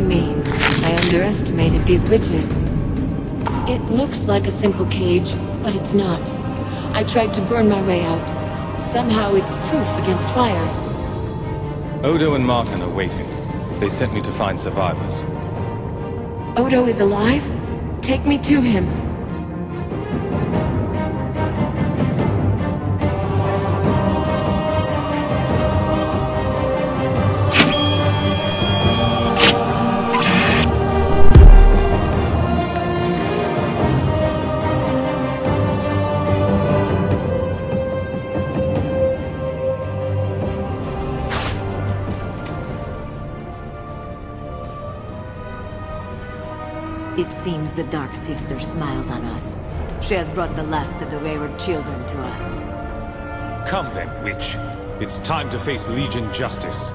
Releasing me. I underestimated these witches. It looks like a simple cage, but it's not. I tried to burn my way out. Somehow it's proof against fire. Odo and Martin are waiting. They sent me to find survivors. Odo is alive? Take me to him. It seems the Dark Sister smiles on us. She has brought the last of the wayward children to us. Come then, witch. It's time to face Legion justice.